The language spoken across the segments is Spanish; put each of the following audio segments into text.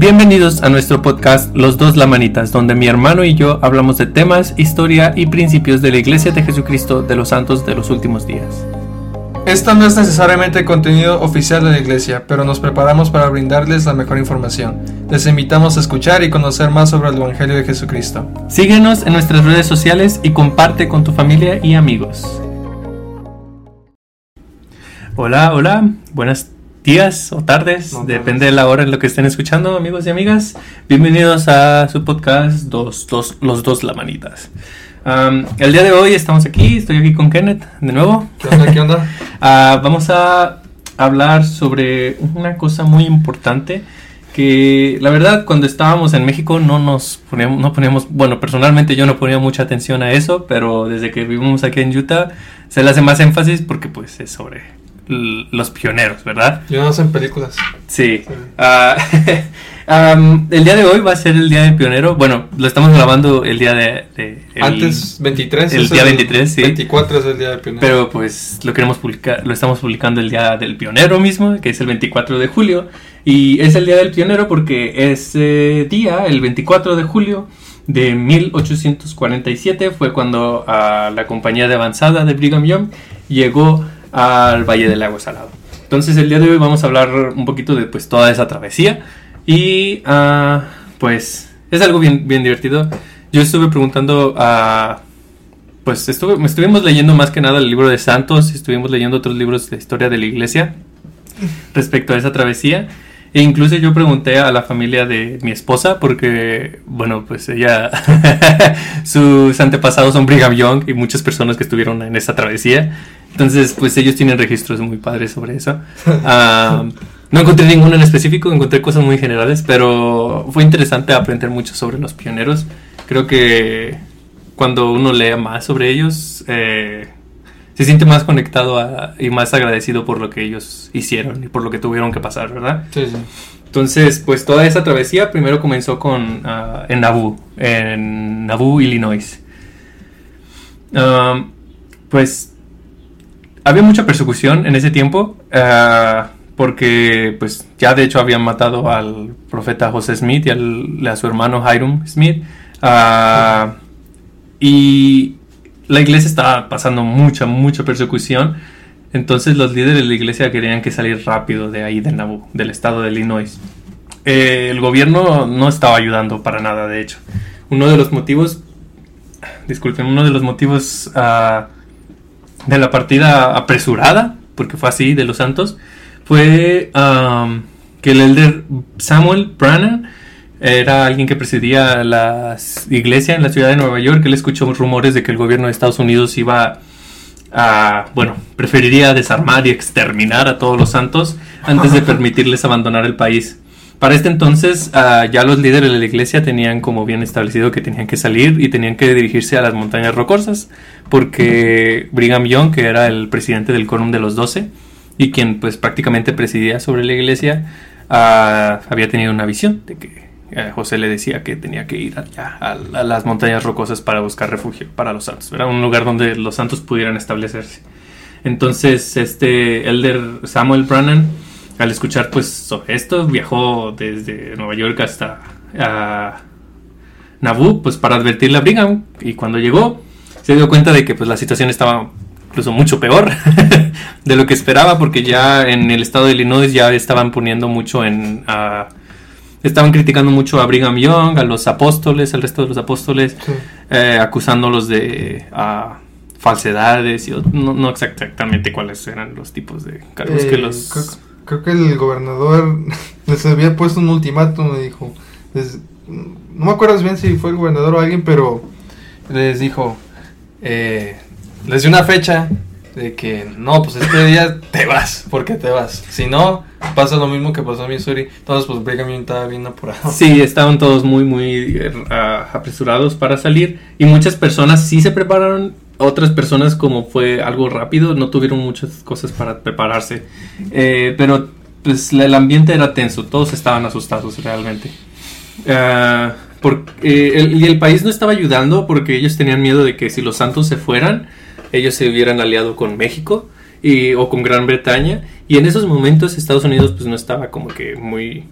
Bienvenidos a nuestro podcast Los dos Lamanitas, donde mi hermano y yo hablamos de temas, historia y principios de la Iglesia de Jesucristo de los Santos de los últimos días. Esto no es necesariamente contenido oficial de la iglesia, pero nos preparamos para brindarles la mejor información. Les invitamos a escuchar y conocer más sobre el Evangelio de Jesucristo. Síguenos en nuestras redes sociales y comparte con tu familia y amigos. Hola, hola, buenas días o tardes, No, depende de la hora en lo que estén escuchando, amigos y amigas. Bienvenidos a su podcast dos, dos, Los Dos Lamanitas. Am, el día de hoy estamos aquí, estoy aquí con Kenneth de nuevo. ¿Qué onda? ¿Qué onda? Ah, vamos a hablar sobre una cosa muy importante que la verdad cuando estábamos en México no nos poníamos, no poníamos, bueno personalmente yo no ponía mucha atención a eso, pero desde que vivimos aquí en Utah se le hace más énfasis porque pues es sobre los pioneros, ¿verdad? Yo no sé en películas. Sí. Sí. Ah, el día de hoy va a ser el día del pionero. Bueno, lo estamos grabando el día de... de- el- Antes, 23. el día 23, sí. 24 es el día del pionero. Pero pues lo queremos publicar, lo estamos publicando el día del pionero mismo, que es el 24 de julio. Y es el día del pionero porque ese día, el 24 de julio de 1847, fue cuando ah, la compañía de avanzada de Brigham Young llegó al Valle del Agua Salado. Entonces el día de hoy vamos a hablar un poquito de pues toda esa travesía. Y ah, pues es algo bien, bien divertido. Yo estuve preguntando a pues estuve, estuvimos leyendo más que nada el libro de Santos, estuvimos leyendo otros libros de historia de la iglesia respecto a esa travesía. E incluso yo pregunté a la familia de mi esposa, porque, bueno, pues ella, sus antepasados son Brigham Young y muchas personas que estuvieron en esa travesía. Entonces, pues ellos tienen registros muy padres sobre eso. Ah, no encontré ninguno en específico, encontré cosas muy generales, pero fue interesante aprender mucho sobre los pioneros. Creo que cuando uno lea más sobre ellos, eh, se siente más conectado a- y más agradecido por lo que ellos hicieron y por lo que tuvieron que pasar, ¿verdad? Sí, sí. Entonces, pues toda esa travesía primero comenzó con ah, en Nauvoo, en Nauvoo, Illinois. Um, pues había mucha persecución en ese tiempo ah, porque pues ya de hecho habían matado al profeta José Smith y a su hermano Hiram Smith Ah, y la iglesia estaba pasando mucha mucha persecución. Entonces los líderes de la iglesia querían que salir rápido de ahí de Nauvoo del estado de Illinois. Eh, el gobierno no estaba ayudando para nada de hecho. Uno de los motivos disculpen uno de los motivos ah, de la partida apresurada, porque fue así, de los santos, fue am, que el elder Samuel Brannan era alguien que presidía la iglesia en la ciudad de Nueva York. Él escuchó rumores de que el gobierno de Estados Unidos iba a, bueno, preferiría desarmar y exterminar a todos los santos antes de permitirles abandonar el país. Para este entonces ah, ya los líderes de la iglesia tenían como bien establecido que tenían que salir y tenían que dirigirse a las montañas rocosas porque Brigham Young, que era el presidente del Quórum de los Doce y quien pues prácticamente presidía sobre la iglesia, ah, había tenido una visión de que eh, José le decía que tenía que ir allá a, a las montañas rocosas para buscar refugio para los santos. Era un lugar donde los santos pudieran establecerse. Entonces, este elder Samuel Brannan, al escuchar pues sobre esto, viajó desde Nueva York hasta Nauvoo, pues para advertirle a Brigham. Y cuando llegó, se dio cuenta de que pues la situación estaba incluso mucho peor de lo que esperaba, porque ya en el estado de Illinois ya estaban poniendo mucho en... ah, estaban criticando mucho a Brigham Young, a los apóstoles, al resto de los apóstoles, sí. eh, acusándolos de ah, falsedades y no, no exactamente cuáles eran los tipos de cargos que los... creo, que el gobernador les había puesto un ultimátum, me dijo. Les- no me acuerdo bien si fue el gobernador o alguien, pero les dijo, eh, les dio una fecha de que no, pues este día te vas, porque te vas. Si no, pasa lo mismo que pasó en Missouri. Entonces, pues Brigham Young estaba bien apurado. Sí, estaban todos muy, muy ah, apresurados para salir y muchas personas sí se prepararon, otras personas como fue algo rápido no tuvieron muchas cosas para prepararse, Eh, pero pues el ambiente era tenso, todos estaban asustados realmente. Ah, por- eh, y el país no estaba ayudando porque ellos tenían miedo de que si los santos se fueran, ellos se hubieran aliado con México y, o con Gran Bretaña. Y en esos momentos Estados Unidos pues no estaba como que muy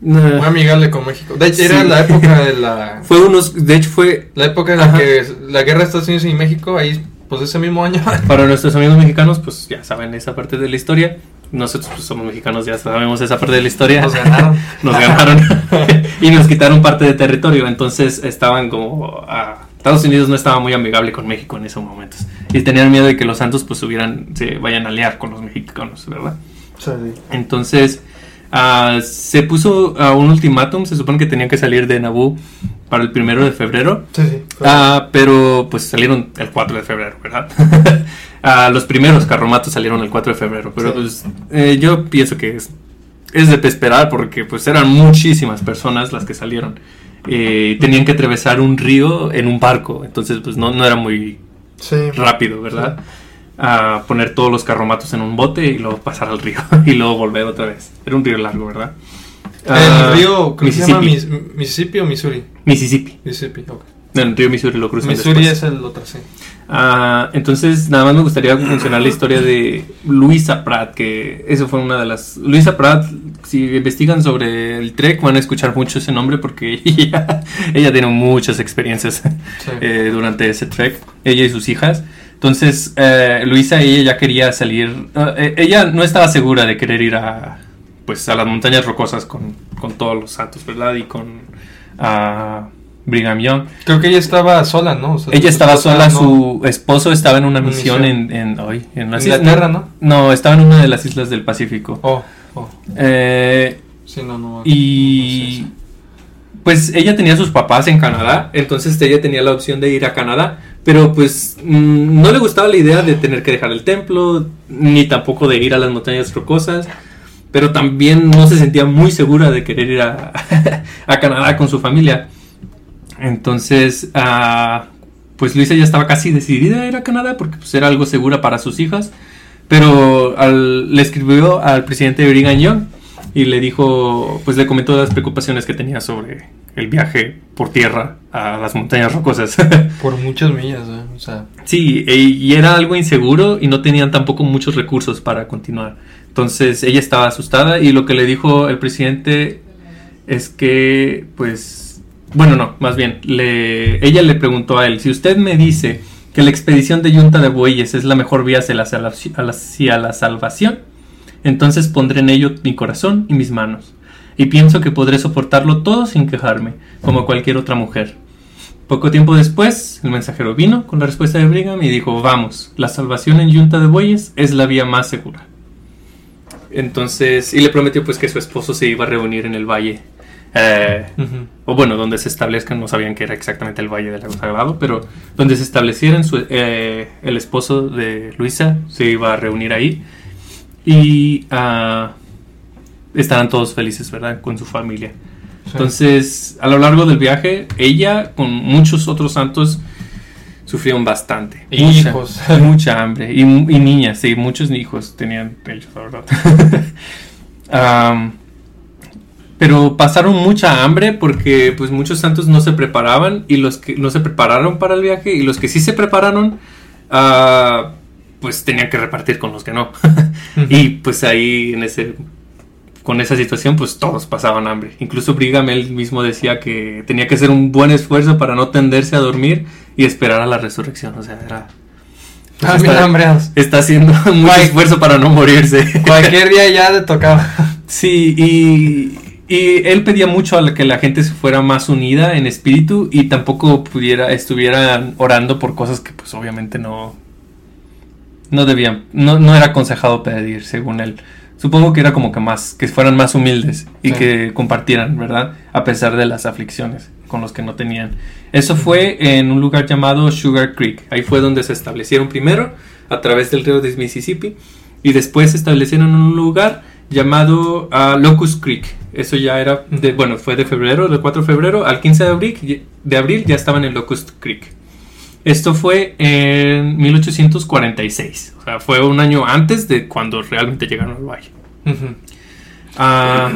Nah. Muy amigable con México. De hecho, Sí. era la época de la. Fue unos, de hecho fue La época en la que la guerra de Estados Unidos y México, ahí, pues ese mismo año. para nuestros amigos mexicanos, pues ya saben esa parte de la historia. Nosotros pues, somos mexicanos, ya sabemos esa parte de la historia. Nos ganaron. nos ganaron y nos quitaron parte de territorio. Entonces estaban como. ah, Estados Unidos no estaba muy amigable con México en esos momentos. Y tenían miedo de que los santos pues hubieran, se vayan a aliar con los mexicanos, ¿verdad? Sí, Entonces ah, se puso ah, un ultimátum. Se supone que tenían que salir de Naboo para el primero de febrero. sí. sí. Ah, pero pues salieron el 4 de febrero, ¿verdad? Los primeros carromatos salieron el 4 de febrero, pero Sí. pues eh, yo pienso que es, es de esperar porque pues eran muchísimas personas las que salieron. Eh, tenían que atravesar un río en un barco, entonces pues no, no era muy rápido, ¿verdad? A poner todos los carromatos en un bote y luego pasar al río y luego volver otra vez. Era un río largo, ¿verdad? Ah, El río, que se llama Mississippi. Mis- Mississippi o Missouri. Mississippi. Mississippi, ok. No, el río Missouri lo cruzan Missouri después. es el otro, sí. Ah, entonces, nada más me gustaría mencionar la historia de Luisa Pratt, que eso fue una de las... Luisa Pratt, si investigan sobre el Trek, van a escuchar mucho ese nombre porque ella, ella tiene muchas experiencias Sí. eh, durante ese Trek, ella y sus hijas. Entonces, eh, Luisa, ella ya quería salir, ah, eh, ella no estaba segura de querer ir a, pues, a las montañas rocosas con, con todos los santos, ¿verdad? Y con Brigham Young. Creo que ella estaba sola, ¿no? O sea, Ella estaba sola, no- su esposo estaba en una Una misión misión. en, en, ay, en las Inglaterra, islas- ¿no? No, estaba en una de las islas del Pacífico. Oh, oh. Eh, Sí, no, no. y pues ella tenía sus papás en Canadá, entonces ella tenía la opción de ir a Canadá, pero pues mm, no le gustaba la idea de tener que dejar el templo, ni tampoco de ir a las montañas rocosas, pero también no se sentía muy segura de querer ir a, Canadá con su familia. Entonces, ah, pues Luisa ya estaba casi decidida a ir a Canadá porque pues, era algo segura para sus hijas. Pero le escribió al presidente Brigham Young y le dijo, pues le comentó las preocupaciones que tenía sobre el viaje por tierra a las montañas rocosas. Por muchas millas, ¿eh? O sea, sí, e- y era algo inseguro y no tenían tampoco muchos recursos para continuar. Entonces ella estaba asustada y lo que le dijo el presidente es que, pues, bueno, no, más bien, le, ella le preguntó a él, si usted me dice que la expedición de Yunta de Bueyes es la mejor vía hacia la, salva- hacia la salvación, entonces pondré en ello mi corazón y mis manos, y pienso que podré soportarlo todo sin quejarme, como cualquier otra mujer. Poco tiempo después, el mensajero vino con la respuesta de Brigham y dijo, vamos, la salvación en Yunta de Bueyes es la vía más segura. Entonces, y le prometió pues que su esposo se iba a reunir en el valle. eh, o bueno, donde se establezcan, no sabían que era exactamente el Valle del Lago Sagrado, pero donde se establecieran, su- eh, el esposo de Luisa se iba a reunir ahí y estarán todos felices, ¿verdad? Con su familia. Sí. Entonces, a lo largo del viaje, ella con muchos otros santos sufrieron bastante. Y mucha, hijos. Mucha hambre. Y, y niñas, sí, muchos hijos tenían ellos, la verdad. Pero pasaron mucha hambre porque pues muchos santos no se preparaban y los que no se prepararon para el viaje y los que sí se prepararon ah, pues tenían que repartir con los que no. y pues ahí en ese con esa situación pues todos pasaban hambre. Incluso Brigham él mismo decía que tenía que hacer un buen esfuerzo para no tenderse a dormir y esperar a la resurrección, o sea, era Ah, está- bien hambreados. está haciendo mucho Cual- esfuerzo para no morirse. Cualquier día ya le tocaba. Sí, y, y él pedía mucho a que la gente se fuera más unida en espíritu y tampoco pudiera, estuvieran orando por cosas que pues obviamente no, no debían, no, no era aconsejado pedir, según él. Supongo que era como que más, que fueran más humildes y Sí. que compartieran, ¿verdad? A pesar de las aflicciones con los que no tenían. Eso fue en un lugar llamado Sugar Creek. Ahí fue donde se establecieron primero, a través del río de Mississippi, y después se establecieron en un lugar llamado ah, Locust Creek. Eso ya era, de, bueno, fue de febrero, del 4 de febrero al 15 de abril, de abril ya estaban en Locust Creek. Esto fue en 1846, o sea, fue un año antes de cuando realmente llegaron al valle. Ah,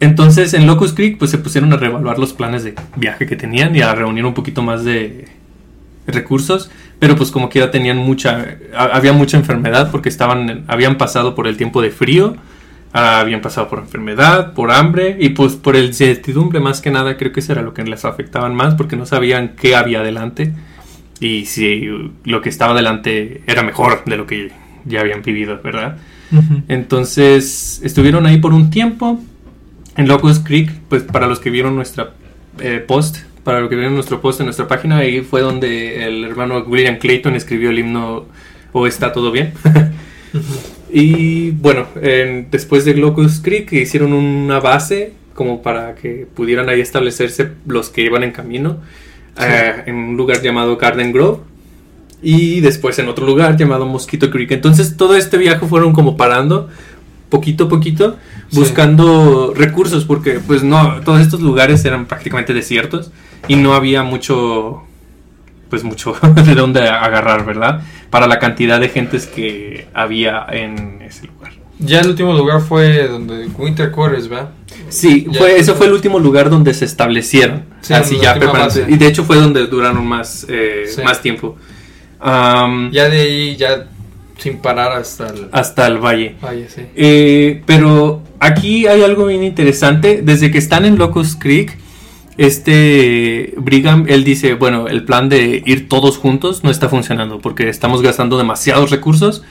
entonces en Locust Creek pues se pusieron a reevaluar los planes de viaje que tenían y a reunir un poquito más de recursos, pero pues como quiera tenían mucha, ha- había mucha enfermedad porque estaban, habían pasado por el tiempo de frío, habían pasado por enfermedad, por hambre y pues por el incertidumbre más que nada, creo que eso era lo que les afectaban más porque no sabían qué había adelante y si lo que estaba adelante era mejor de lo que ya habían vivido, ¿verdad? Entonces estuvieron ahí por un tiempo en Locust Creek, pues para los que vieron nuestra eh, post, para los que vieron nuestro post en nuestra página, ahí fue donde el hermano William Clayton escribió el himno O está todo bien. Y bueno, después de Locust Creek hicieron una base como para que pudieran ahí establecerse los que iban en camino eh, en un lugar llamado Garden Grove y después en otro lugar llamado Mosquito Creek. Entonces todo este viaje fueron como parando poquito a poquito buscando recursos porque pues no todos estos lugares eran prácticamente desiertos y no había mucho pues mucho de dónde agarrar, ¿verdad? Para la cantidad de gentes que había en ese lugar. Ya el último lugar fue donde Winter Quarters, ¿verdad? Sí, fue, eso fue el último lugar donde se establecieron. así ya Y de hecho fue donde duraron más, eh, más tiempo. ya de ahí, ya sin parar hasta el, hasta el valle. valle sí. Eh, pero aquí hay algo bien interesante. Desde que están en Locust Creek, este Brigham, él dice, bueno, el plan de ir todos juntos no está funcionando porque estamos gastando demasiados recursos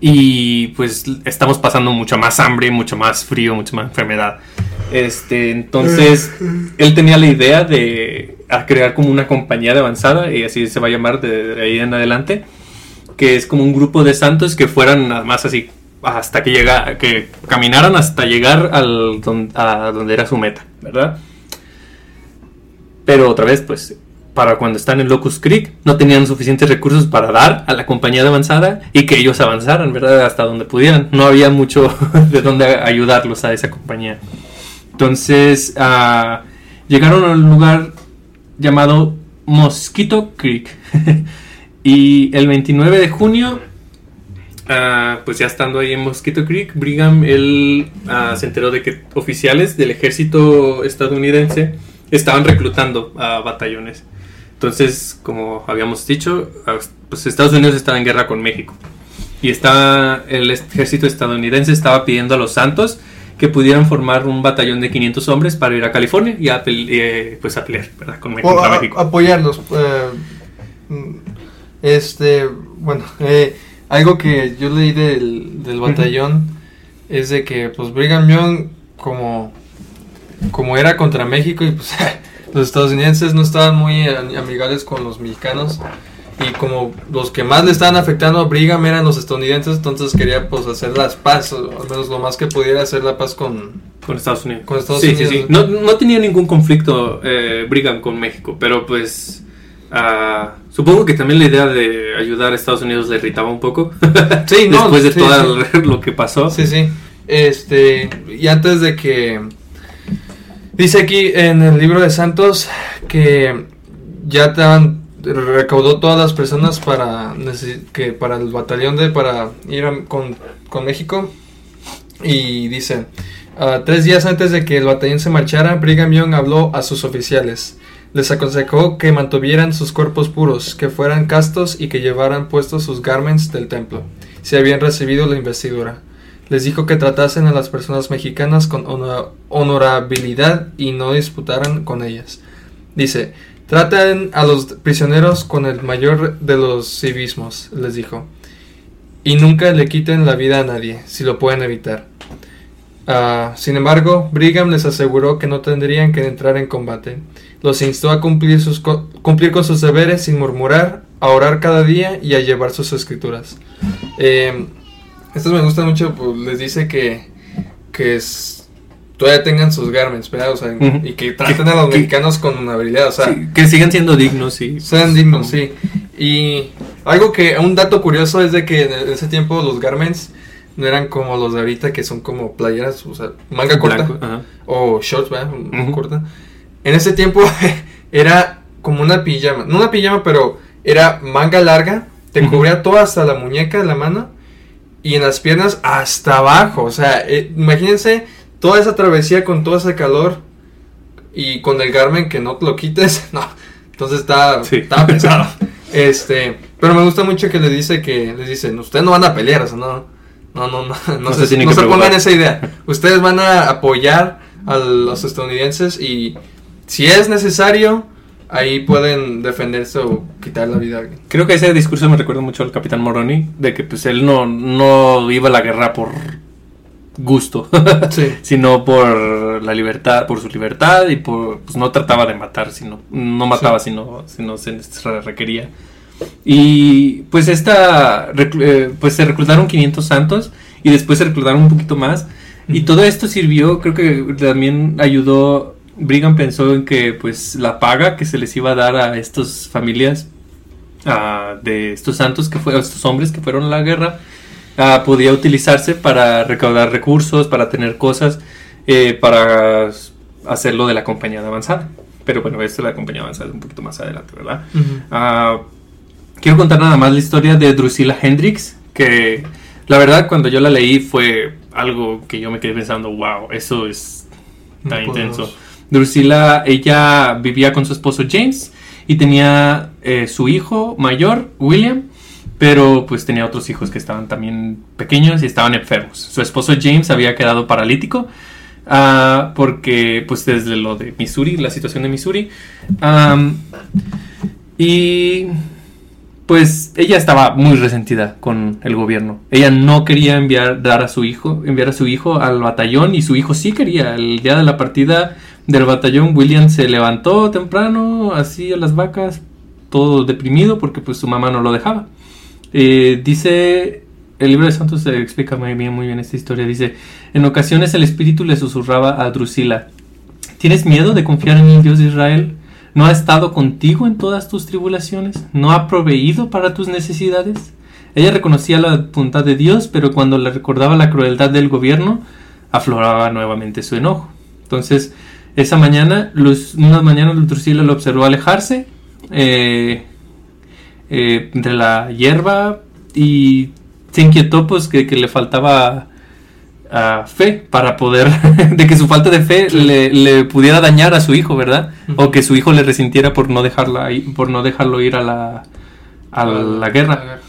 y pues estamos pasando mucho más hambre, mucho más frío, mucha más enfermedad. Este, entonces, él tenía la idea de crear como una compañía de avanzada y así se va a llamar de, ahí en adelante, que es como un grupo de santos que fueran nada más así hasta que llega, que caminaran hasta llegar al a donde era su meta, ¿verdad? Pero otra vez, pues, para cuando están en Locust Creek, no tenían suficientes recursos para dar a la compañía de avanzada y que ellos avanzaran, ¿verdad? Hasta donde pudieran. No había mucho de dónde ayudarlos a esa compañía. Entonces, uh, llegaron al lugar llamado Mosquito Creek. y el 29 de junio, uh, pues ya estando ahí en Mosquito Creek, Brigham, él uh, se enteró de que oficiales del ejército estadounidense estaban reclutando a batallones. Entonces, como habíamos dicho, pues Estados Unidos estaba en guerra con México. Y está, el ejército estadounidense estaba pidiendo a los santos que pudieran formar un batallón de 500 hombres para ir a California y a, eh, pues a pelear ¿verdad? con México, apoyarlos. Eh, este, bueno, eh, algo que yo leí del, del batallón es de que pues Brigham Young como como era contra México y pues los estadounidenses no estaban muy amigables con los mexicanos y como los que más le estaban afectando a Brigham eran los estadounidenses, entonces quería pues hacer las paz, al menos lo más que pudiera hacer la paz con, con Estados Unidos. sí, Sí, sí. No, no, tenía ningún conflicto eh, Brigham con México, pero pues ah, supongo que también la idea de ayudar a Estados Unidos le irritaba un poco. sí, no, Después de todo lo que pasó. Sí, sí. Este, y antes de que Dice aquí en el libro de Santos que ya recaudó todas las personas para que para el batallón de para ir con, México. Y dice ah, tres días antes de que el batallón se marchara Brigham habló a sus oficiales. Les aconsejó que mantuvieran sus cuerpos puros que fueran castos y que llevaran puestos sus garments del templo. Si habían recibido la investidura les dijo que tratasen a las personas mexicanas con honorabilidad y no disputaran con ellas. Dice, traten a los prisioneros con el mayor de los civismos, les dijo, y nunca le quiten la vida a nadie, si lo pueden evitar. Ah, sin embargo, Brigham les aseguró que no tendrían que entrar en combate. Los instó a cumplir, sus, cumplir con sus deberes sin murmurar, a orar cada día y a llevar sus escrituras. Eh, estos me gustan mucho, pues les dice que, que es, todavía tengan sus garments, ¿verdad? O sea, y que traten a los mexicanos con una habilidad, o sea. que sigan siendo dignos, sí. Sean dignos, sí. Y algo que, un dato curioso es de que en ese tiempo los garments no eran como los de ahorita que son como playeras, o sea, manga corta. o shorts, ¿verdad? Corta. En ese tiempo era como una pijama, no una pijama, pero era manga larga, te cubría todo hasta la muñeca, la mano y en las piernas hasta abajo. O sea, eh, imagínense toda esa travesía con todo ese calor y con el Garmin que no te lo quites. No, entonces está, pesado. este, pero me gusta mucho que le dice que les dicen, ustedes no van a pelear, o sea, no, No, no, no, no, se, no se pongan esa idea. Ustedes van a apoyar a los estadounidenses y si es necesario, ahí pueden defenderse o quitar la vida a alguien. Creo que ese discurso me recuerda mucho al capitán Moroni, de que pues él no, no iba a la guerra por gusto, sino por la libertad, por su libertad y por, pues no trataba de matar, sino, no mataba sino, sino se requería. Y pues esta, eh, pues se reclutaron 500 santos y después se reclutaron un poquito más. Y todo esto sirvió, creo que también ayudó, Brigham pensó en que pues la paga que se les iba a dar a estas familias, de estos santos que fueron, estos hombres que fueron a la guerra, podía utilizarse para recaudar recursos, para tener cosas, eh, para hacerlo de la compañía de avanzada. Pero bueno, esto de la compañía avanzada un poquito más adelante, ¿verdad? Quiero contar nada más la historia de Drusilla Hendrix, que la verdad cuando yo la leí fue algo que yo me quedé pensando, wow, eso es tan intenso. Drusilla, ella vivía con su esposo James y tenía eh, su hijo mayor, William, pero pues tenía otros hijos que estaban también pequeños y estaban enfermos. Su esposo James había quedado paralítico ah, porque pues desde lo de Missouri, la situación de Missouri. y pues ella estaba muy resentida con el gobierno. Ella no quería enviar dar a su hijo, enviar a su hijo al batallón y su hijo sí quería. El día de la partida del batallón William se levantó temprano, así a las vacas, todo deprimido porque pues su mamá no lo dejaba. Eh, dice el libro de Santos explica muy bien, muy bien esta historia. Dice, en ocasiones el espíritu le susurraba a Drusila, ¿tienes miedo de confiar en el Dios de Israel? ¿No ha estado contigo en todas tus tribulaciones? ¿No ha proveído para tus necesidades? Ella reconocía la voluntad de Dios, pero cuando le recordaba la crueldad del gobierno, afloraba nuevamente su enojo. Entonces, esa mañana, luz, una mañana Drusila lo observó alejarse eh, eh, de la hierba y se inquietó pues que le faltaba fe para poder, de que su falta de fe le, pudiera dañar a su hijo, ¿verdad? O que su hijo le resintiera por no, dejarla, por no dejarlo ir a la, a la guerra.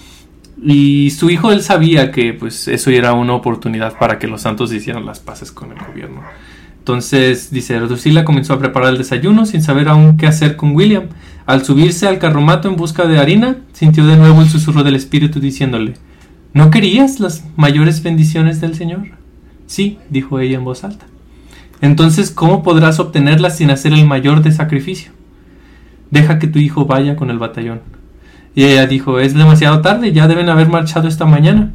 Y su hijo, él sabía que pues eso era una oportunidad para que los santos hicieran las paces con el gobierno. Entonces, dice, Drusila comenzó a preparar el desayuno sin saber aún qué hacer con William. Al subirse al carromato en busca de harina, sintió de nuevo el susurro del espíritu diciéndole, ¿no querías las mayores bendiciones del Señor? Sí, dijo ella en voz alta. Entonces, ¿cómo podrás obtenerlas sin hacer el mayor de sacrificio? Deja que tu hijo vaya con el batallón. Y ella dijo, es demasiado tarde, ya deben haber marchado esta mañana.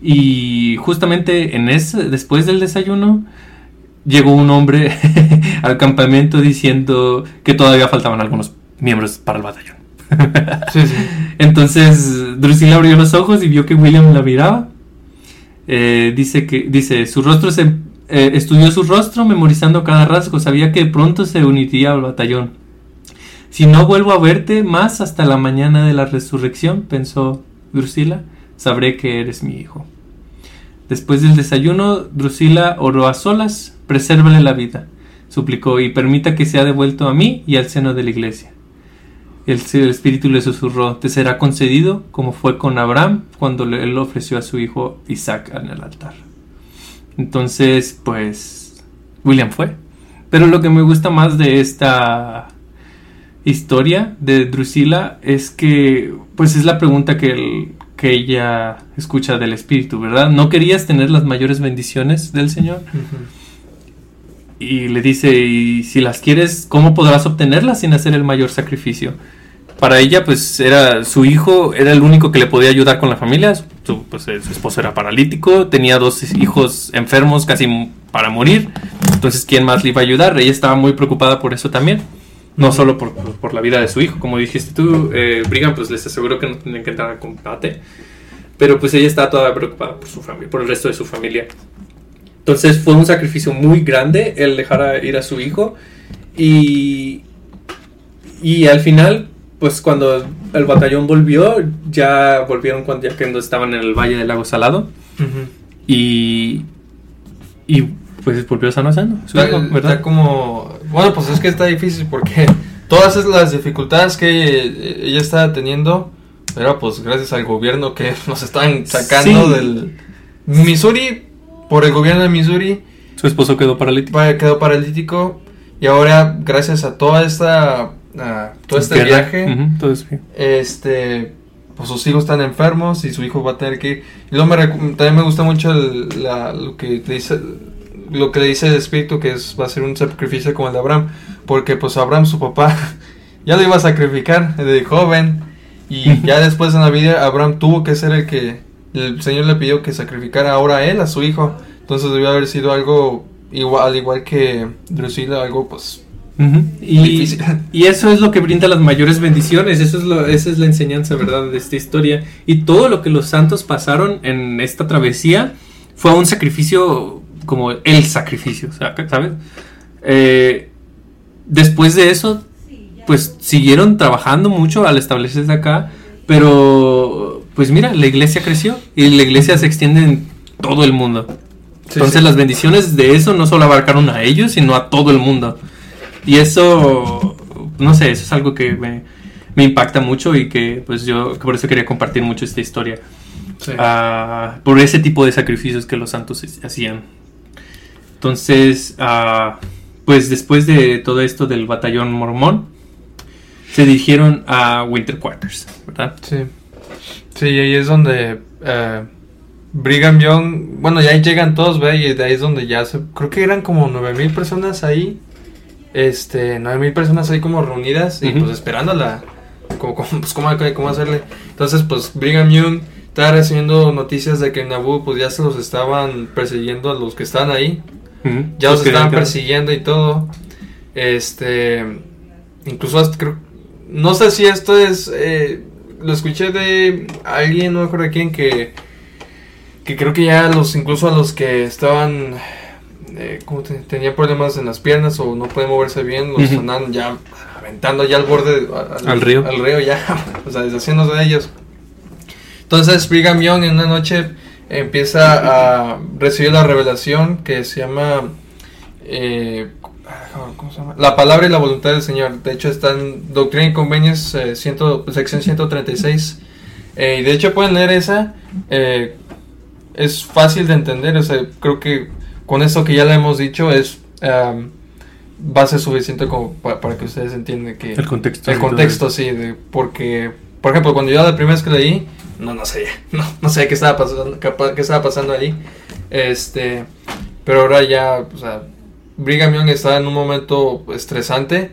Y justamente en ese, después del desayuno, llegó un hombre al campamento diciendo que todavía faltaban algunos miembros para el batallón. Entonces Drusilla abrió los ojos y vio que William la miraba. Eh, dice que dice su rostro se eh, estudió su rostro memorizando cada rasgo. Sabía que pronto se uniría al batallón. Si no vuelvo a verte más hasta la mañana de la resurrección pensó Drusila sabré que eres mi hijo después del desayuno Drusila oró a solas presérvale la vida suplicó y permita que sea devuelto a mí y al seno de la iglesia el, Espíritu le susurró, te será concedido como fue con Abraham cuando él ofreció a su hijo Isaac en el altar. Entonces, pues, William fue. Pero lo que me gusta más de esta historia de Drusila es que, pues, es la pregunta que, que ella escucha del Espíritu, ¿verdad? ¿No querías tener las mayores bendiciones del Señor? Y le dice, y si las quieres, ¿cómo podrás obtenerlas sin hacer el mayor sacrificio? para ella, pues era su hijo, era el único que le podía ayudar con la familia. Su, pues, eh, su esposo era paralítico, tenía dos hijos enfermos casi para morir. Entonces, ¿quién más le iba a ayudar? Ella estaba muy preocupada por eso también. No solo por, por la vida de su hijo, como dijiste tú, eh, Brigham, pues les aseguró que no tienen que entrar a combate. Pero pues ella estaba toda preocupada por su familia, por el resto de su familia. Entonces fue un sacrificio muy grande el dejar ir a su hijo. Y, y al final pues cuando el batallón volvió, ya volvieron cuando ya que estaban en el Valle del Lago Salado. Y. Y pues volvió sano sano. ¿verdad? como. Bueno, pues es que está difícil porque todas las dificultades que ella estaba teniendo era pues gracias al gobierno que nos están sacando del Missouri, por el gobierno de Missouri, Su esposo quedó paralítico. pa- quedó paralítico y ahora gracias a toda esta a todo este Guerra. viaje todo este pues sus hijos están enfermos y su hijo va a tener que ir y luego me también me gusta mucho el- la- lo que le dice lo que le dice el espíritu que es va a ser un sacrificio como el de Abraham. Porque pues Abraham su papá ya lo iba a sacrificar de joven. Y ya después en la vida Abraham tuvo que ser el que el Señor le pidió que sacrificara ahora a él a su hijo. Entonces debió haber sido algo igual al igual que Drusila algo pues. Y, y eso es lo que brinda las mayores bendiciones, eso es lo, esa es la enseñanza, ¿verdad?, de esta historia. Y todo lo que los santos pasaron en esta travesía fue un sacrificio como el sacrificio, ¿sabes? Eh, después de eso, pues siguieron trabajando mucho al establecerse acá, pero pues mira, la iglesia creció y la iglesia se extiende en todo el mundo. Entonces las bendiciones de eso no solo abarcaron a ellos, sino a todo el mundo. Y eso, no sé, eso es algo que me, me impacta mucho y que pues yo que por eso quería compartir mucho esta historia. sí. Ah, por ese tipo de sacrificios que los santos hacían. Entonces, ah, pues después de todo esto del batallón mormón, se dirigieron a Winter Quarters, ¿verdad? Sí. Sí, ahí es donde eh, Brigham Young, bueno, ya ahí llegan todos, ve, y de ahí es donde ya se, creo que eran como nueve mil personas ahí, este, nueve mil personas ahí como reunidas y pues esperándola, como, como, pues cómo, cómo hacerle. Entonces, pues Brigham Young estaba recibiendo noticias de que Nauvoo pues ya se los estaban persiguiendo a los que estaban ahí, Ya los estaban persiguiendo y todo. Este, incluso hasta creo, no sé si esto es, eh, lo escuché de alguien, no me acuerdo de quién, que, que creo que ya los, incluso a los que estaban, eh, como te- tenían problemas en las piernas o no pueden moverse bien, los Ujú. andaban ya aventando ya al borde, Al río. Al río ya, o sea, deshaciéndose de ellos. Entonces Brigham Young en una noche empieza a recibir la revelación que se llama eh, ¿cómo se llama? La palabra y la voluntad del Señor. De hecho está en Doctrina y Convenios eh, ciento- sección 136. Eh, y de hecho pueden leer esa. eh, es fácil de entender. O sea, creo que con esto que ya le hemos dicho es um, base suficiente como pa- para que ustedes entiendan que El contexto. el contexto, sí, de, porque, por ejemplo, cuando yo la primera vez que leí, no, no sabía, no, no sabía qué estaba pasando, qué estaba pasando ahí, este, pero ahora ya, o sea, Brigham Young estaba en un momento estresante,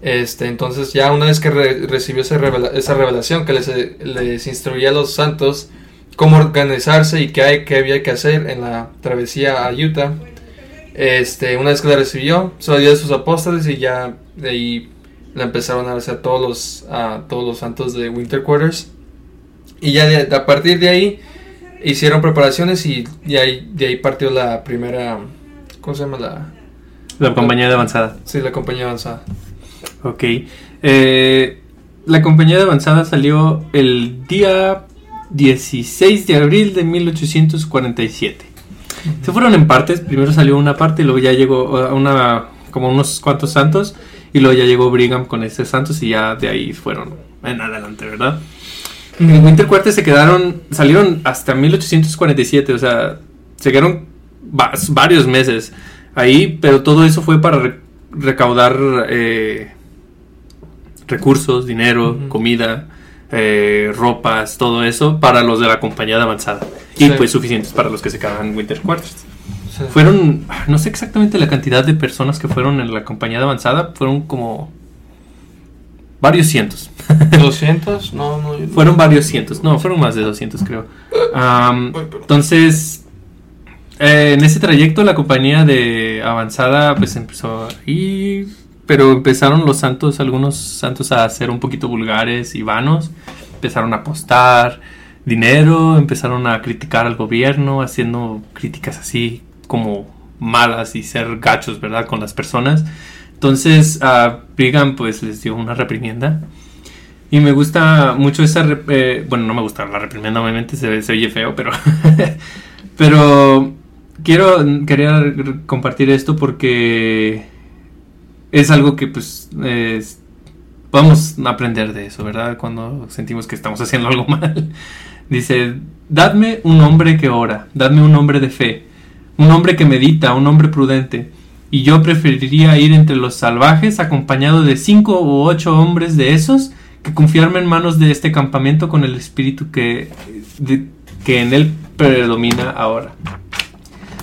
este, entonces ya una vez que re- recibió esa, revela- esa revelación que les, les instruía a los santos cómo organizarse y qué, hay, qué había que hacer en la travesía a Utah, este, una vez que la recibió, se la dio a sus apóstoles y ya de ahí la empezaron a hacer a todos los, a todos los santos de Winter Quarters. Y ya de, a partir de ahí hicieron preparaciones y de ahí, de ahí partió la primera, ¿cómo se llama? La, La compañía de avanzada. sí, la compañía avanzada. Ok. Eh, la compañía de avanzada salió el día 16 de abril de 1847. Se fueron en partes. Primero salió una parte y luego ya llegó a una, como unos cuantos santos. Y luego ya llegó Brigham con esos santos y ya de ahí fueron en adelante, ¿verdad? En Winter Quarters se quedaron, salieron hasta 1847, o sea, se quedaron va- varios meses ahí, pero todo eso fue para re- recaudar eh, recursos, dinero, comida, eh, ropas, todo eso para los de la compañía de avanzada. Y pues suficientes para los que se quedaban en Winter Quarters. Sí. Fueron, no sé exactamente la cantidad de personas que fueron en la compañía de avanzada, fueron como varios cientos. 200, no, no. Fueron varios cientos, no, fueron más de 200 creo. Entonces, eh, en ese trayecto la compañía de avanzada pues empezó ahí, pero empezaron los santos, algunos santos a ser un poquito vulgares y vanos, empezaron a apostar dinero, empezaron a criticar al gobierno, haciendo críticas así como malas y ser gachos, ¿verdad? Con las personas. Entonces, a Brigham pues les dio una reprimienda. Y me gusta mucho esa... eh, bueno, no me gusta la reprimenda, obviamente, se, se oye feo, pero... pero quiero... Quería compartir esto porque es algo que pues... es- podemos aprender de eso, ¿verdad? Cuando sentimos que estamos haciendo algo mal. Dice, dadme un hombre que ora, dadme un hombre de fe, un hombre que medita, un hombre prudente, y yo preferiría ir entre los salvajes acompañado de cinco u ocho hombres de esos que confiarme en manos de este campamento con el espíritu que, que en él predomina ahora.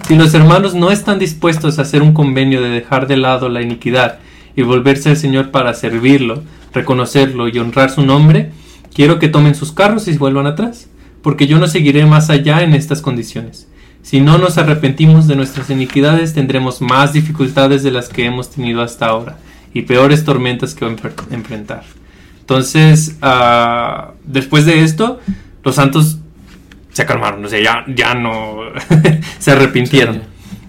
Si los hermanos no están dispuestos a hacer un convenio de dejar de lado la iniquidad y volverse al Señor para servirlo, reconocerlo y honrar su nombre, quiero que tomen sus carros y vuelvan atrás, porque yo no seguiré más allá en estas condiciones. Si no nos arrepentimos de nuestras iniquidades, tendremos más dificultades de las que hemos tenido hasta ahora y peores tormentas que enfrentar. Entonces, ah, después de esto, los santos se calmaron, o sea, ya, ya no se arrepintieron.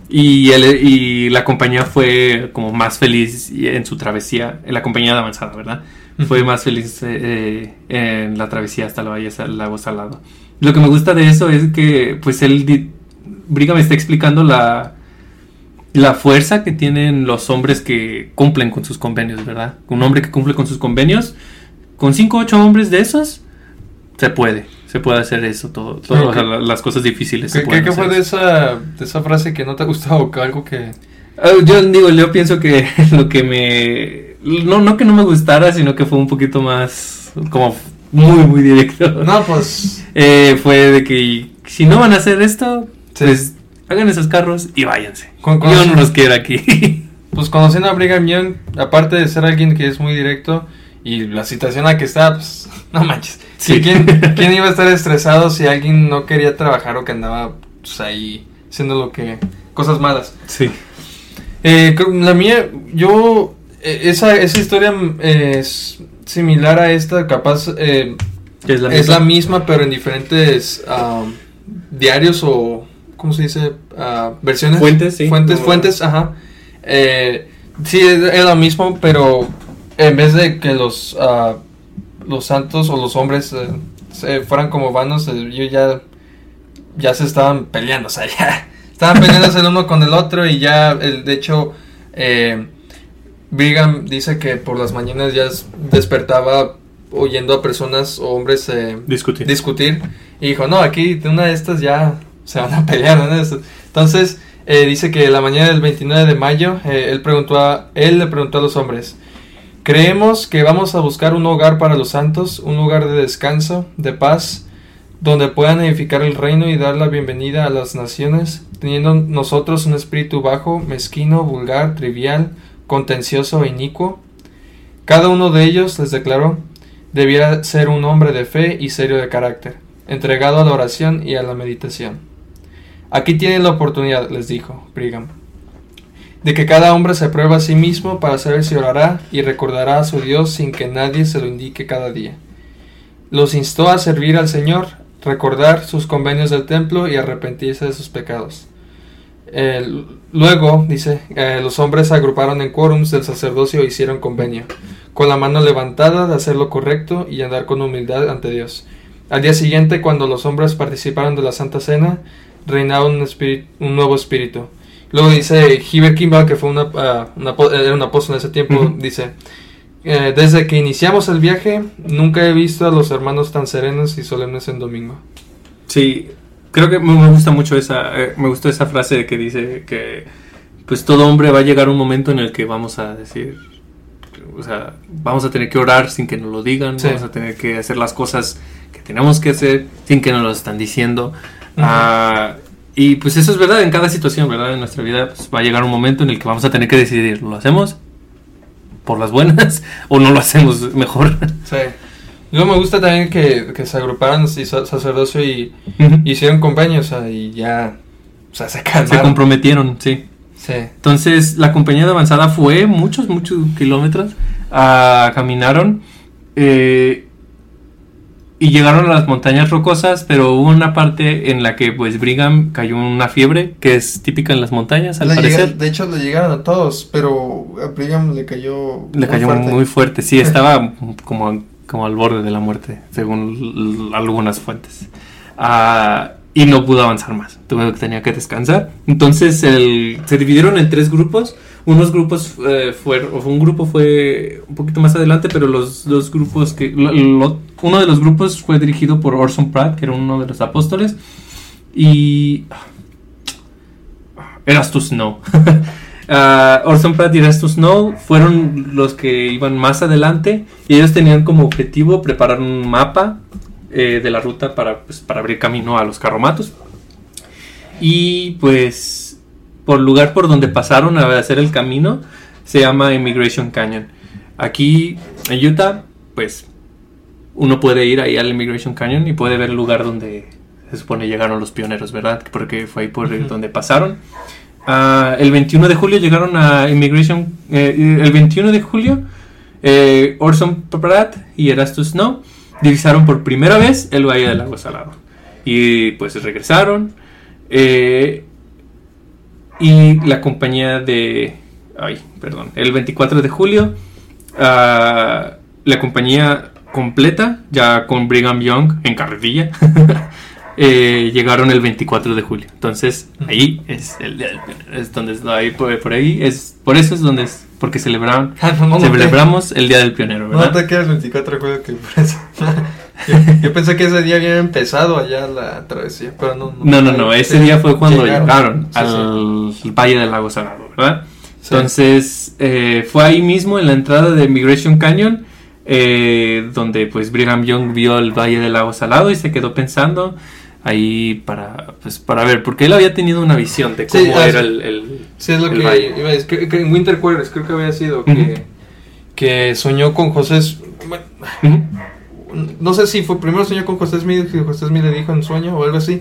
Y, el- y la compañía fue como más feliz en su travesía, en la compañía de avanzada, ¿verdad? Fue más feliz eh, eh, en la travesía hasta el Valle Sal- Lago Salado. Lo que me gusta de eso es que, pues, él, Brigham está explicando la, la fuerza que tienen los hombres que cumplen con sus convenios, ¿verdad? Un hombre que cumple con sus convenios, con 5 o 8 hombres de esos, se puede, se puede hacer eso, todo, todo, o sea, la- las cosas difíciles. se ¿Qué, pueden qué- hacer. fue de esa, de esa frase que no te ha gustado o que algo que... Ah, Yo digo, yo pienso que lo que me... No, no que no me gustara, sino que fue un poquito más como muy, muy directo. No, pues... Eh, fue de que si no van a hacer esto, Sí. pues hagan esos carros y váyanse. Con- con- Yo no los quiero aquí. Pues conociendo a Brigham Young, aparte de ser alguien que es muy directo y la situación en la que está, pues no manches. Sí. ¿Quién, quién iba a estar estresado si alguien no quería trabajar o que andaba pues, ahí haciendo lo que... cosas malas? sí. Eh, la mía, yo... eh, esa, esa historia mm, es similar a esta, capaz... eh, Es la, es la misma. pero en diferentes am, diarios o, ¿cómo se dice? Ah, versiones. Fuentes, sí. Fuentes, Como- fuentes, ajá. Eh, sí, es, es lo mismo, pero en vez de que los, ah, los santos o los hombres eh, se fueran como vanos, eh, ellos ya, ya se estaban peleando, o sea, ya estaban peleándose el uno con el otro y ya, el, de hecho, eh, Brigham dice que por las mañanas ya despertaba oyendo a personas o hombres eh, Discutir. discutir y dijo, no, aquí de una de estas ya se van a pelear. una de estas". Entonces eh, dice que la mañana del 29 de mayo eh, él, preguntó a, él le preguntó a los hombres, creemos que vamos a buscar un hogar para los santos, un lugar de descanso, de paz, donde puedan edificar el reino y dar la bienvenida a las naciones, teniendo nosotros un espíritu bajo, mezquino, vulgar, trivial, contencioso e inicuo. Cada uno de ellos, les declaró, debiera ser un hombre de fe y serio de carácter, entregado a la oración y a la meditación. Aquí tienen la oportunidad, les dijo Brigham, de que cada hombre se prueba a sí mismo para saber si orará y recordará a su Dios sin que nadie se lo indique cada día. Los instó a servir al Señor, recordar sus convenios del templo y arrepentirse de sus pecados. Eh, luego, dice, eh, los hombres se agruparon en quórums del sacerdocio e hicieron convenio, con la mano levantada de hacer lo correcto y andar con humildad ante Dios. Al día siguiente, cuando los hombres participaron de la Santa Cena, reinaba un, espíritu- un nuevo espíritu. Luego dice Heber Kimball, que fue una, ah, una era un apóstol en ese tiempo, dice, eh, desde que iniciamos el viaje, nunca he visto a los hermanos tan serenos y solemnes en domingo. Sí, creo que me me gusta mucho esa, eh, me gustó esa frase que dice que pues todo hombre va a llegar un momento en el que vamos a decir, o sea, vamos a tener que orar sin que nos lo digan, Sí. vamos a tener que hacer las cosas que tenemos que hacer sin que nos lo están diciendo. Ah, y pues eso es verdad en cada situación, ¿verdad? En nuestra vida pues, va a llegar un momento en el que vamos a tener que decidir, ¿lo hacemos por las buenas o no lo hacemos mejor? Sí. Luego me gusta también que, que se agruparan y sa- sacerdocio y hicieron convenios, o sea, y ya, o sea, se Se comprometieron, sí. Sí. Entonces la compañía de avanzada fue muchos, muchos kilómetros, ah, caminaron eh, y llegaron a las montañas rocosas, pero hubo una parte en la que pues Brigham cayó una fiebre que es típica en las montañas al llega- parecer. de hecho, le llegaron a todos, pero a Brigham le cayó. Le cayó muy fuerte, sí, estaba como, como al borde de la muerte, según algunas fuentes. Ah, y no pudo avanzar más, tuvo, tenía que descansar. Entonces el- se dividieron en tres grupos. Unos grupos eh, fueron, un grupo fue un poquito más adelante, pero los dos grupos que, uno de los grupos fue dirigido por Orson Pratt, que era uno de los apóstoles, y Erastus Snow. Ah, Orson Pratt y Erastus Snow fueron los que iban más adelante y ellos tenían como objetivo preparar un mapa eh, de la ruta para, pues, para abrir camino a los carromatos. Y pues por lugar por donde pasaron a hacer el camino se llama Immigration Canyon. Aquí en Utah, pues uno puede ir ahí al Immigration Canyon y puede ver el lugar donde se supone llegaron los pioneros, ¿verdad? Porque fue ahí por donde pasaron. Ah, el 21 de julio llegaron a Immigration. eh, el 21 de julio, eh, Orson Pratt y Erastus Snow divisaron por primera vez el Valle del Lago Salado. Y pues regresaron. eh, y la compañía de. Ay, perdón. El 24 de julio, ah, la compañía completa, ya con Brigham Young en carretilla, eh, llegaron el 24 de julio. Entonces, ahí es, el, es donde está ahí por, por ahí. Es, por eso es donde es. Porque celebraron, Ah, no, no, celebramos el Día del Pionero, No ¿verdad? te quedas 24 de julio que por eso. yo, yo pensé que ese día había empezado allá la travesía, pero no. No, no, no. Ese día fue cuando llegaron, Sí, al Valle del Lago Salado, ¿verdad? Sí. Entonces, eh, fue ahí mismo en la entrada de Migration Canyon, eh, donde pues Brigham Young vio el Valle del Lago Salado y se quedó pensando ahí para, pues, para ver, porque él había tenido una visión de cómo era el... el- Sí, es lo el que valle. iba a decir. Que, que en Winter Quarters creo que había sido que, que soñó con José. No sé si fue primero soñó con José Smith, que José Smith le dijo en sueño o algo así,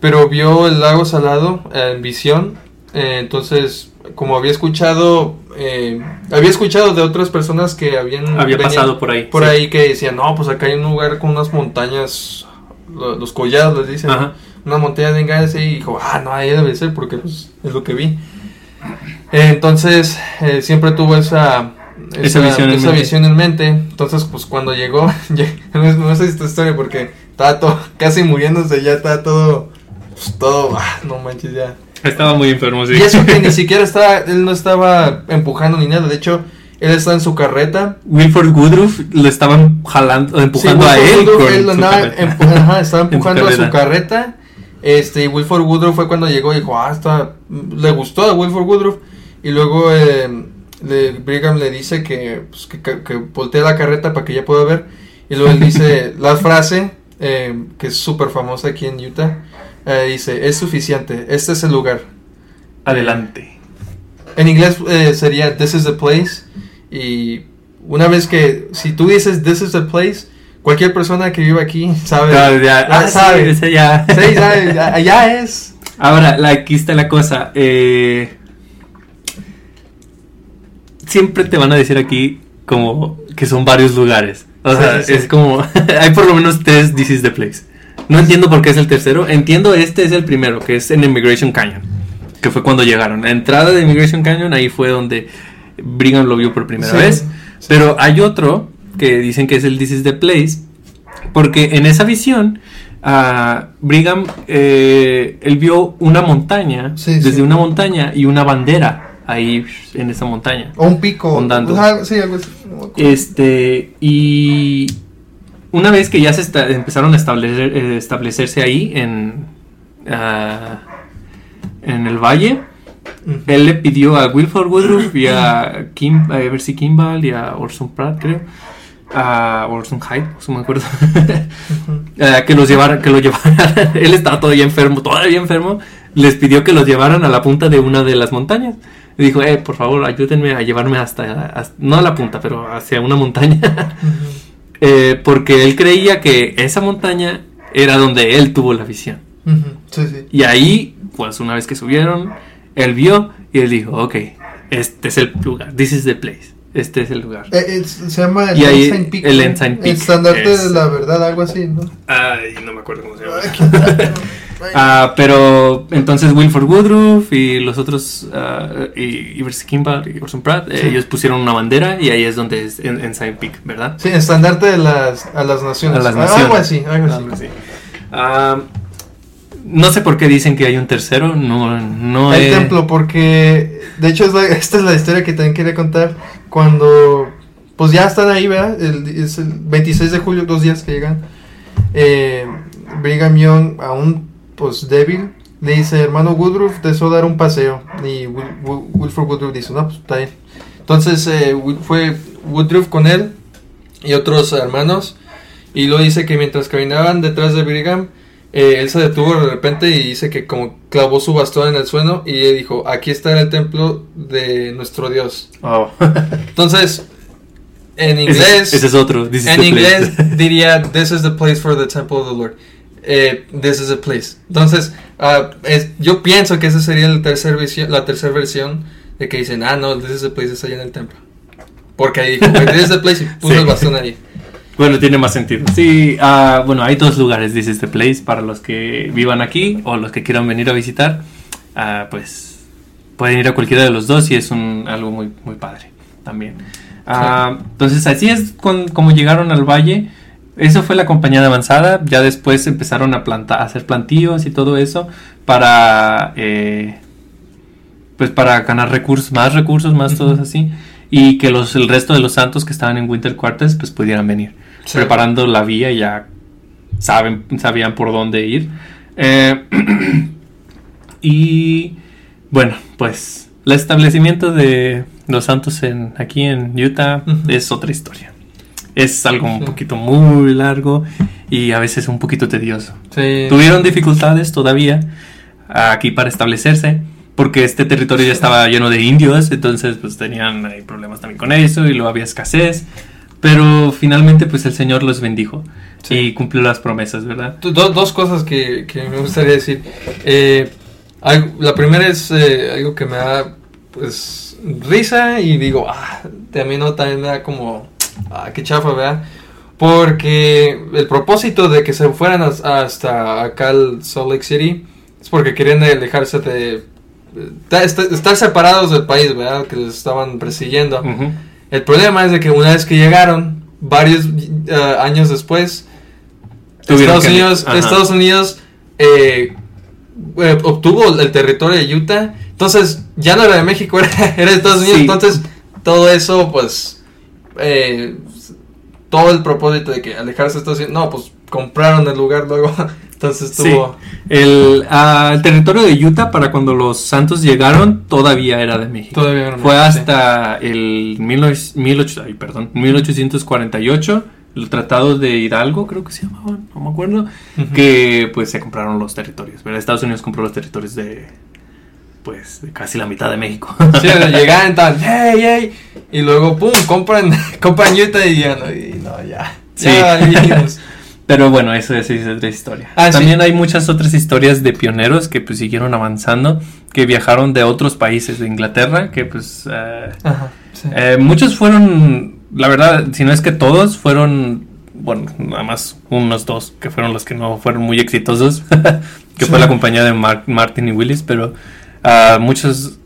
pero vio el lago salado eh, en visión. eh, entonces, como había escuchado, eh, había escuchado de otras personas que habían Había pasado por ahí. por sí. ahí que decían, no, pues acá hay un lugar con unas montañas, lo- los collados les dicen, Ajá. una montaña de engaños y dijo, ah, no, ahí debe ser porque pues, es lo que vi. Eh, entonces, siempre tuvo esa, Esa visión en esa mente. visión en mente. Entonces, pues cuando llegó, no, sé esta historia porque estaba todo, casi muriéndose, ya estaba todo, pues, todo, ah, no manches, ya. Estaba muy enfermo, sí. Y eso que ni siquiera estaba, él no estaba empujando ni nada, de hecho, él estaba en su carreta Wilford Woodruff lo estaban jalando, empujando Sí, a él. Woodruff, él andaba carreta. empu- ajá, estaba En su empujando a su carreta. carreta. Este, y Wilford Woodruff fue cuando llegó y dijo, ah, está, le gustó a Wilford Woodruff. Y luego eh, le, Brigham le dice que, pues, que, voltee la carreta para que ya pueda ver. Y luego él dice la frase, eh, que es súper famosa aquí en Utah. eh, dice, es suficiente, este es el lugar. Adelante. En inglés eh, sería This is the place. Y una vez que, si tú dices This is the place, cualquier persona que viva aquí sabe. Claro, ya, ya ah, sabe. sí, ya. Sí, sabe, ya- allá es. Ahora, la, aquí está la cosa. eh, siempre te van a decir aquí como que son varios lugares. O sea, sí, sí. es como... hay por lo menos tres This is the place. No entiendo por qué es el tercero. Entiendo este es el primero, que es en Immigration Canyon. Que fue cuando llegaron. La entrada de Immigration Canyon, ahí fue donde Brigham lo vio por primera Sí, vez. Pero hay otro que dicen que es el This is the place. Porque en esa visión, ah, Brigham, eh, él vio una montaña, Sí, desde sí. una montaña y una bandera ahí en esa montaña. O un pico. Ondando. Sí, algo así. no. Este, y una vez que ya se esta- empezaron a establecer, eh, establecerse ahí en, ah, en el valle, él le pidió a Wilford Woodruff y a, Kim, a Eversy Kimball y a Orson Pratt, creo, a Orson Hyde, no me acuerdo, eh, que los llevaran, que lo llevaran, él estaba todavía enfermo, todavía enfermo, les pidió que los llevaran a la punta de una de las montañas. Y dijo, eh, por favor, ayúdenme a llevarme hasta, hasta- no a la punta, pero hacia una montaña. Ujú. Eh, porque él creía que esa montaña era donde él tuvo la visión. Ujú. Sí, sí. Y ahí, pues una vez que subieron, él vio y él dijo, ok, este es el lugar, this is the place, este es el lugar. Eh, es- se llama el Ensign Peak. el. Ensign Peak estandarte es- de la verdad, algo así, ¿no? Ay, no me acuerdo cómo se llama. Ah, pero entonces Wilford Woodruff y los otros, ah, y Kimball y Orson Pratt, Sí. ellos pusieron una bandera y ahí es donde es en, Ensign Peak, ¿verdad? Sí, estandarte de las, a las naciones. A las Ah, naciones. Algo así, algo así. Algo así. No sé por qué dicen que hay un tercero, no, no El he- templo, porque de hecho es la- esta es la historia que también quería contar. Cuando pues ya están ahí, ¿verdad? El, es el 26 de julio, dos días que llegan. Eh, Brigham Young, aún pues débil, le dice, hermano Woodruff, deseo dar un paseo. Y Wil- Wil- Wilford Woodruff dice, no, pues está bien. Entonces eh, fue Woodruff con él y otros hermanos. Y luego dice que mientras caminaban detrás de Brigham, eh, él se detuvo de repente y dice que como clavó su bastón en el suelo y él dijo, aquí está el templo de nuestro Dios. Oh. Entonces, en Ese- inglés, ese, es otro. this is en place. inglés diría, this is the place for the temple of the Lord. Eh, this is the place. Entonces, ah, es- yo pienso que esa sería el tercer la tercera versión de que dicen, ah, no, this is the place está allá en el templo. Porque ahí dijo, this is the place y puso Sí. el bastón ahí. Bueno, tiene más sentido. Sí, ah, bueno, hay dos lugares, This is the place, para los que vivan aquí o los que quieran venir a visitar. Ah, pues pueden ir a cualquiera de los dos y es un, algo muy, muy padre también. Ah, Entonces, así es con- como llegaron al valle. Eso fue la compañía de avanzada. Ya después empezaron a, a hacer plantíos y todo eso para, eh, pues para ganar recursos, más recursos, más todos así. Y que los, el resto de los santos que estaban en Winter Quarters pues pudieran venir Sí. preparando la vía ya saben, sabían por dónde ir. Eh, y bueno, pues el establecimiento de los santos en, aquí en Utah es otra historia. Es algo un Sí. poquito muy largo y a veces un poquito tedioso. Sí. Tuvieron dificultades todavía aquí para establecerse, porque este territorio ya estaba lleno de indios, entonces pues tenían problemas también con eso y luego había escasez, pero finalmente pues el Señor los bendijo Sí. y cumplió las promesas, ¿verdad? Do- dos cosas que, que me gustaría decir. Eh, algo- la primera es eh, algo que me da pues risa y digo, ah, también no también me da como, ah, qué chafa, ¿verdad? Porque el propósito de que se fueran as- hasta acá al Salt Lake City es porque querían alejarse de... ta- est- Estar separados del país, ¿verdad? Que les estaban persiguiendo. El problema es de que una vez que llegaron, varios eh, años después, Estados que- Unidos. Estados Unidos eh, eh, obtuvo el territorio de Utah, entonces ya no era de México, era, era de Estados Unidos, Sí. entonces todo eso, pues, eh, todo el propósito de que alejarse Estados Unidos, no, pues compraron el lugar luego, entonces Sí. estuvo... El, ah, el territorio de Utah para cuando los santos llegaron todavía era de México. Todavía era Fue México, sí. hasta el 19 18 ay, perdón, 1848, el Tratado de Hidalgo, creo que se llamaba, no me acuerdo, que pues se compraron los territorios. ¿verdad? Estados Unidos compró los territorios de pues de casi la mitad de México. Sí, llegaban tal, hey, hey, y luego, pum, compran, compran Utah y ya no, y no, ya. Sí. Ya. Pero bueno, eso, eso es otra historia. Ah, sí. También hay muchas otras historias de pioneros que pues siguieron avanzando, que viajaron de otros países, de Inglaterra, que pues eh, Ajá, sí. Eh, muchos fueron, la verdad, si no es que todos fueron, bueno, nada más unos dos que fueron los que no fueron muy exitosos, que fue Sí. la compañía de Mar- Martin y Willis, pero ah, muchos,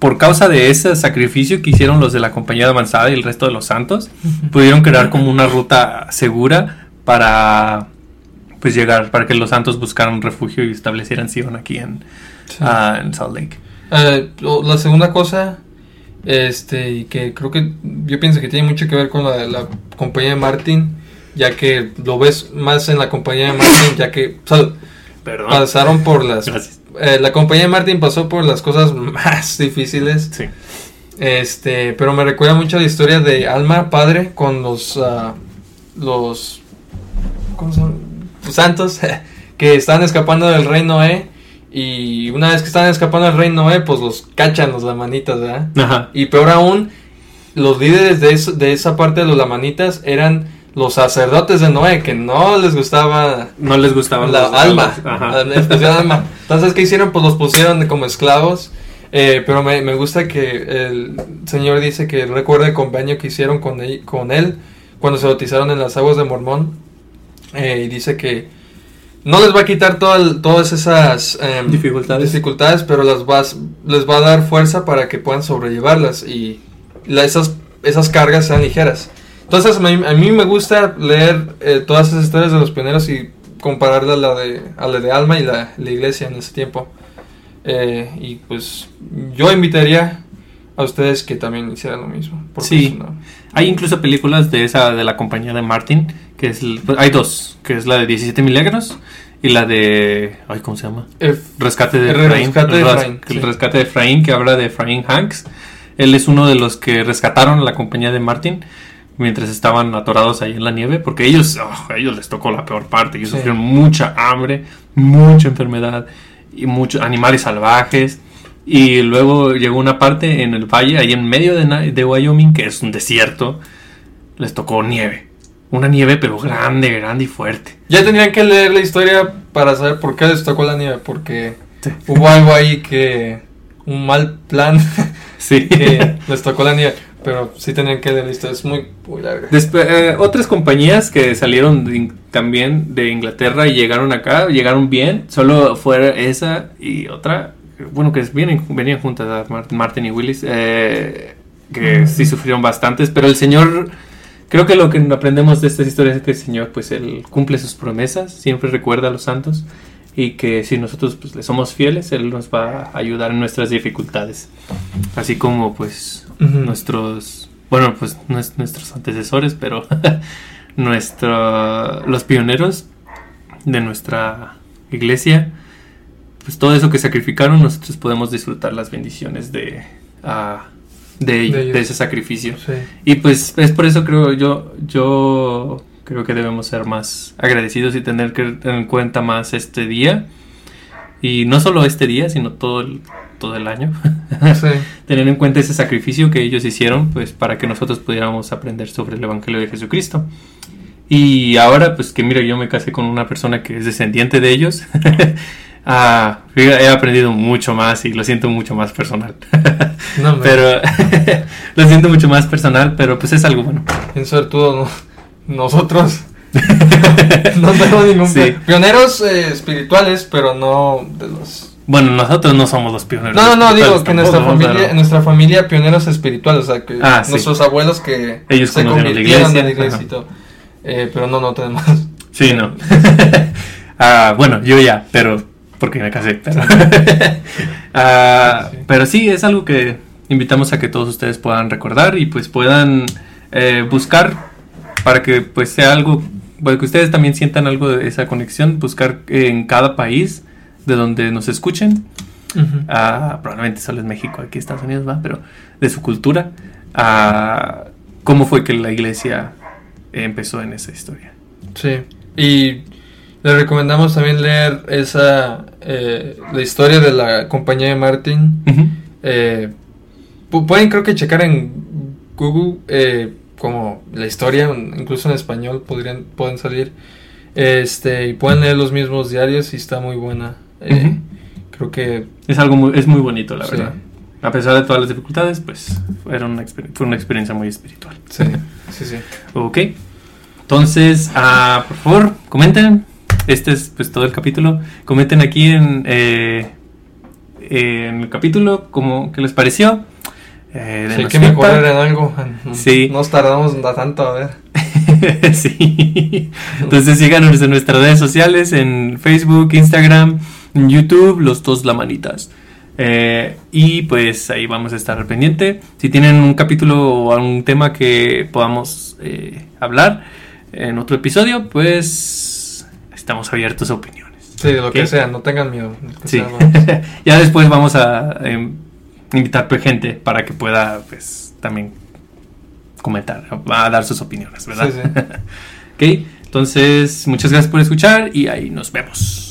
por causa de ese sacrificio que hicieron los de la compañía de avanzada y el resto de los santos, pudieron crear como una ruta segura para pues llegar, para que los santos buscaran refugio y establecieran Sion aquí en, Sí. ah, en Salt Lake. Lo- la segunda cosa, este, que creo que yo pienso que tiene mucho que ver con la, la compañía de Martin, ya que lo ves más en la compañía de Martin, ya que o sea, Perdón. pasaron por las... Gracias. Eh, la compañía de Martin pasó por las cosas más difíciles, Sí. este, pero me recuerda mucho la historia de Alma Padre con los, ah, los, ¿cómo se llama? Los santos que están escapando del rey Noé y una vez que están escapando del rey Noé, pues los cachan los lamanitas, ¿verdad? Ajá. Y peor aún, los líderes de, eso- de esa parte de los lamanitas eran los sacerdotes de Noé, que no les gustaba No les gustaban la alma. Entonces, ¿qué hicieron? Pues los pusieron como esclavos. Eh, pero me, me gusta que el Señor dice que recuerda el convenio que hicieron con él, con él cuando se bautizaron en las aguas de Mormón. Eh, y dice que no les va a quitar todo todas esas em, Dificultades. dificultades, pero las vas, les va a dar fuerza para que puedan sobrellevarlas y la- esas, esas cargas sean ligeras. Entonces, a mí, a mí me gusta leer eh, todas esas historias de los pioneros y compararla a la de, a la de Alma y la, la iglesia en ese tiempo. Eh, y pues yo invitaría a ustedes que también hicieran lo mismo. Sí. una- Hay incluso películas de esa de la compañía de Martin, que es el- pues, hay dos, que es la de 17 milagros y la de ay, ¿cómo se llama? F- Rescate de El Efraín. rescate de el, Efraín, el sí. rescate de Efraín, que habla de Efraín Hanks. Él es uno de los que rescataron a la compañía de Martin mientras estaban atorados ahí en la nieve, porque ellos, oh, a ellos les tocó la peor parte. Ellos Sí. sufrieron mucha hambre, mucha enfermedad y muchos animales salvajes. Y luego llegó una parte en el valle, ahí en medio de, de Wyoming, que es un desierto. Les tocó nieve. Una nieve, pero grande, grande y fuerte. Ya tendrían que leer la historia para saber por qué les tocó la nieve, porque Sí. hubo algo ahí que... Un mal plan Sí. que les tocó la nieve. Pero sí tendrían que leer la historia, es muy, muy larga. Despe- eh, otras compañías que salieron de In- también de Inglaterra y llegaron acá, llegaron bien, solo fue esa y otra, bueno, que vienen, venían juntas, Mar- Martin y Willis, eh, que sí sufrieron bastantes, pero el Señor, creo que lo que aprendemos de estas historias es que el Señor, pues Él cumple sus promesas, siempre recuerda a los santos y que si nosotros pues, le somos fieles, Él nos va a ayudar en nuestras dificultades, así como pues Nuestros, bueno, pues no es nuestros antecesores, pero nuestro, los pioneros de nuestra iglesia, pues todo eso que sacrificaron, nosotros podemos disfrutar las bendiciones de, ah, de, De ese sacrificio. Sí. Y pues es por eso creo yo, yo creo que debemos ser más agradecidos y tener que tener en cuenta más este día. Y no solo este día, sino todo el, todo el año. Sí. tener en cuenta ese sacrificio que ellos hicieron, pues para que nosotros pudiéramos aprender sobre el Evangelio de Jesucristo. Y ahora, pues que mira, yo me casé con una persona que es descendiente de ellos. Ah, he aprendido mucho más y lo siento mucho más personal. No, pero lo siento mucho más personal, pero pues es algo bueno. En suertudo, no- nosotros no tenemos ningún Sí. pi- pioneros eh, espirituales, pero no de los. Bueno, nosotros no somos los pioneros. No, no, no, digo que nuestra familia, pero- nuestra familia pioneros espirituales, o sea, que Ah, sí. nuestros abuelos que Ellos se la convirtieron iglesia, en la iglesia y todo. Eh, pero no, no tenemos. Sí, no. Ah, bueno, yo ya, pero porque me casé. Pero, Ah, Sí. pero sí, es algo que invitamos a que todos ustedes puedan recordar y pues puedan eh, buscar para que pues sea algo, para que ustedes también sientan algo de esa conexión, buscar en cada país de donde nos escuchen. Ujú. Ah, probablemente solo es México, aquí Estados Unidos va, pero de su cultura, ah, cómo fue que la iglesia empezó en esa historia. Sí. Y le recomendamos también leer esa eh, la historia de la compañía de Martin. Eh, pu- pueden creo que checar en Google eh, como la historia, incluso en español podrían pueden salir. Este y pueden leer los mismos diarios y está muy buena. Eh. Creo que Es algo muy, es muy bonito, la Sí. verdad. A pesar de todas las dificultades, pues era una fue una experiencia muy espiritual. sí, sí, sí. Ok. Entonces, ah, por favor, comenten. Este es pues todo el capítulo. Comenten aquí en, eh, en el capítulo como qué les pareció. Eh, Sí, hay que mejorar en algo. Sí. Nos tardamos tanto a ver. sí. Entonces síganos en nuestras redes sociales, en Facebook, Instagram, en YouTube, los dos la manitas. Eh, y pues ahí vamos a estar pendiente. Si tienen un capítulo o algún tema que podamos eh, hablar en otro episodio, pues estamos abiertos a opiniones. Sí, de lo que sea, no tengan miedo. Sí. sea, ya después vamos a em, invitar gente para que pueda pues también comentar, a dar sus opiniones, ¿verdad? Sí, sí. ok, entonces muchas gracias por escuchar y ahí nos vemos.